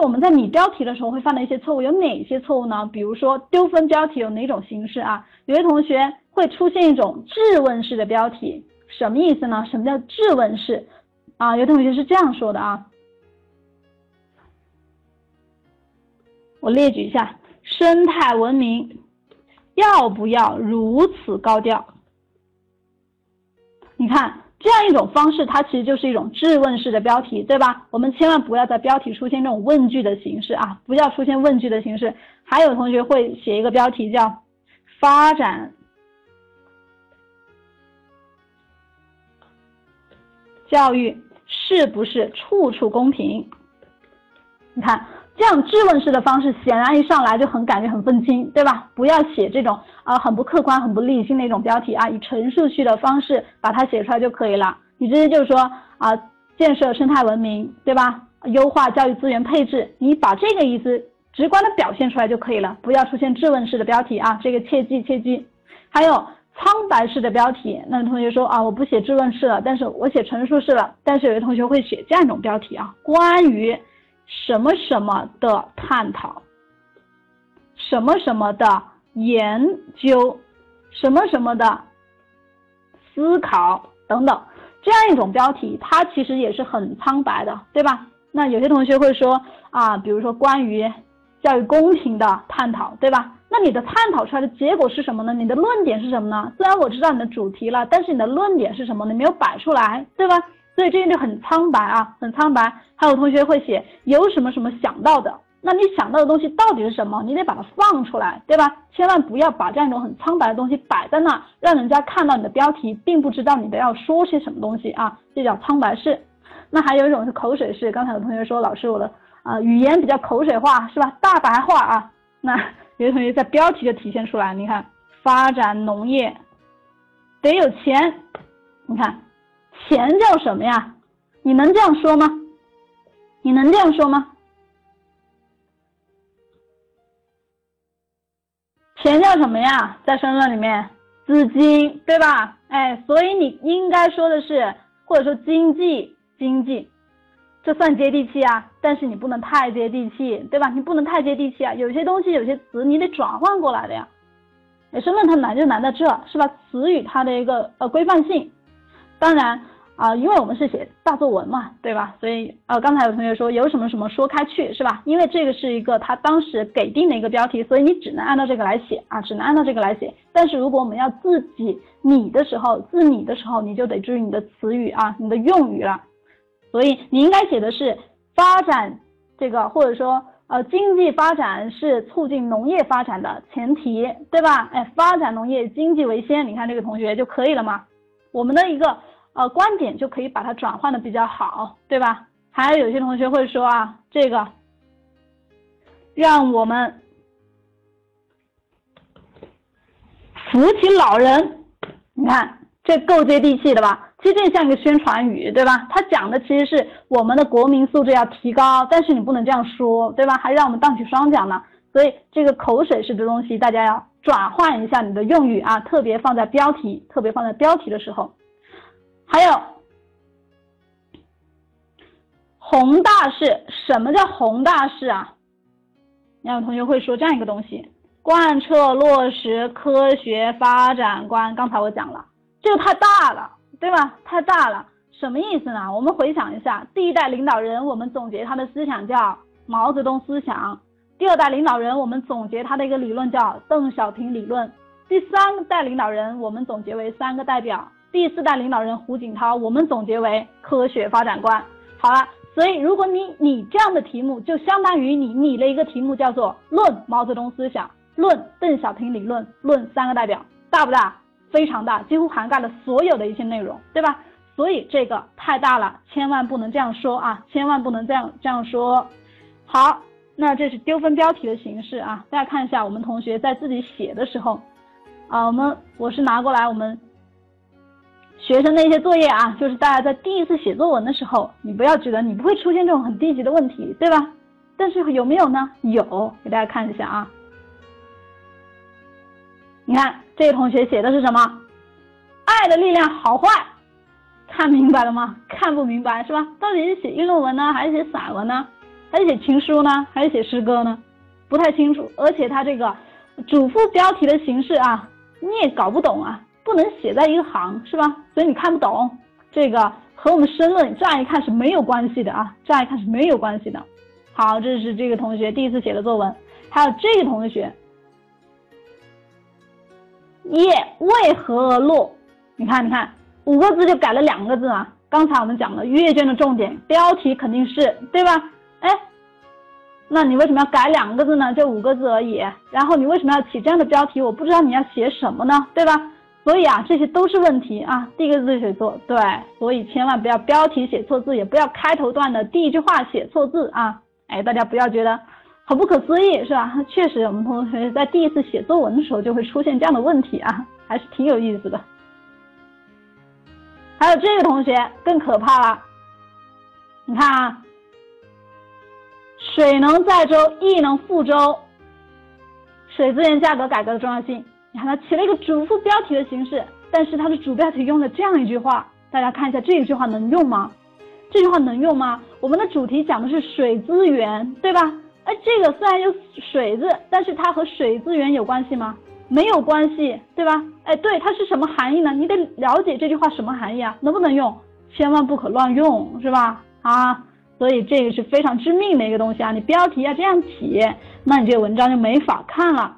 我们在拟标题的时候会犯的一些错误有哪些错误呢？比如说丢分标题有哪种形式啊？有些同学会出现一种质问式的标题，什么意思呢？什么叫质问式？啊，有同学是这样说的啊，我列举一下，生态文明要不要如此高调？你看。这样一种方式，它其实就是一种质问式的标题，对吧？我们千万不要在标题出现这种问句的形式啊，不要出现问句的形式。还有同学会写一个标题叫“发展教育是不是处处公平”？你看。这样质问式的方式，显然一上来就很感觉很愤青，对吧？不要写这种啊很不客观、很不理性的一种标题啊，以陈述句的方式把它写出来就可以了。你直接就是说啊，建设生态文明，对吧？优化教育资源配置，你把这个意思直观的表现出来就可以了，不要出现质问式的标题啊，这个切记切记。还有苍白式的标题，那同学说啊，我不写质问式了，但是我写陈述式了。但是有些同学会写这样一种标题啊，关于。什么什么的探讨，什么什么的研究，什么什么的思考等等，这样一种标题，它其实也是很苍白的，对吧？那有些同学会说啊，比如说关于教育公平的探讨，对吧？那你的探讨出来的结果是什么呢？你的论点是什么呢？虽然我知道你的主题了，但是你的论点是什么？你没有摆出来，对吧？所以这个就很苍白啊，很苍白。还有同学会写有什么什么想到的，那你想到的东西到底是什么？你得把它放出来，对吧？千万不要把这样一种很苍白的东西摆在那，让人家看到你的标题，并不知道你的要说些什么东西啊，这叫苍白式。那还有一种是口水式，刚才有同学说老师我的啊语言比较口水化，是吧？大白话啊。那有的同学在标题就体现出来，你看发展农业得有钱，你看。钱叫什么呀？你能这样说吗？你能这样说吗？钱叫什么呀？在申论里面，资金，对吧？哎，所以你应该说的是，或者说经济，经济，这算接地气啊。但是你不能太接地气，对吧？你不能太接地气啊。有些东西，有些词，你得转换过来的呀。哎，申论它难就难在这，是吧？词语它的一个呃规范性。当然啊，因为我们是写大作文嘛，对吧？所以呃，刚才有同学说有什么什么说开去是吧？因为这个是一个他当时给定的一个标题，所以你只能按照这个来写啊，只能按照这个来写。但是如果我们要自己拟的时候，自拟的时候，你就得注意你的词语啊，你的用语了。所以你应该写的是发展这个，或者说呃，经济发展是促进农业发展的前提，对吧？哎，发展农业经济为先，你看这个同学就可以了吗？我们的一个。呃，观点就可以把它转换的比较好，对吧？还有有些同学会说啊，这个让我们扶起老人，你看这够接地气的吧？其实这像一个宣传语，对吧？它讲的其实是我们的国民素质要提高，但是你不能这样说，对吧？还让我们荡起双桨呢。所以这个口水式的东西，大家要转换一下你的用语啊，特别放在标题，特别放在标题的时候。还有宏大事，什么叫宏大事啊？你有同学会说这样一个东西：贯彻落实科学发展观。刚才我讲了，这个太大了，对吧？太大了，什么意思呢？我们回想一下，第一代领导人，我们总结他的思想叫毛泽东思想；第二代领导人，我们总结他的一个理论叫邓小平理论；第三代领导人，我们总结为三个代表。第四代领导人胡锦涛，我们总结为科学发展观。好了，所以如果你你这样的题目，就相当于你拟了一个题目，叫做《论毛泽东思想》《论邓小平理论》《论三个代表》，大不大？非常大，几乎涵盖了所有的一些内容，对吧？所以这个太大了，千万不能这样说啊，千万不能这样这样说。好，那这是丢分标题的形式啊，大家看一下，我们同学在自己写的时候，啊，我们我是拿过来我们。学生的一些作业啊，就是大家在第一次写作文的时候，你不要觉得你不会出现这种很低级的问题，对吧？但是有没有呢？有，给大家看一下啊。你看这个同学写的是什么？爱的力量好坏，看明白了吗？看不明白是吧？到底是写议论文呢，还是写散文呢？还是写情书呢？还是写诗歌呢？不太清楚。而且它这个主副标题的形式啊，你也搞不懂啊，不能写在一个行，是吧？所以你看不懂这个和我们申论乍一看是没有关系的啊，乍一看是没有关系的。好，这是这个同学第一次写的作文，还有这个同学，夜为何而落？你看，你看，五个字就改了两个字啊。刚才我们讲了阅卷的重点，标题肯定是对吧？哎，那你为什么要改两个字呢？就五个字而已。然后你为什么要起这样的标题？我不知道你要写什么呢，对吧？所以啊，这些都是问题啊。第一个字写错，对，所以千万不要标题写错字，也不要开头段的第一句话写错字啊。哎，大家不要觉得很不可思议，是吧？确实，我们同学在第一次写作文的时候就会出现这样的问题啊，还是挺有意思的。还有这个同学更可怕了，你看啊，水能载舟，亦能覆舟。水资源价格改革的重要性，你看它起了一个主副标题的形式，但是它的主标题用了这样一句话，大家看一下这一句话能用吗？这句话能用吗？我们的主题讲的是水资源，对吧？哎，这个虽然有水字，但是它和水资源有关系吗？没有关系，对吧？哎，对，它是什么含义呢？你得了解这句话什么含义啊？能不能用？千万不可乱用，是吧？啊，所以这个是非常致命的一个东西啊！你标题要这样起，那你这个文章就没法看了。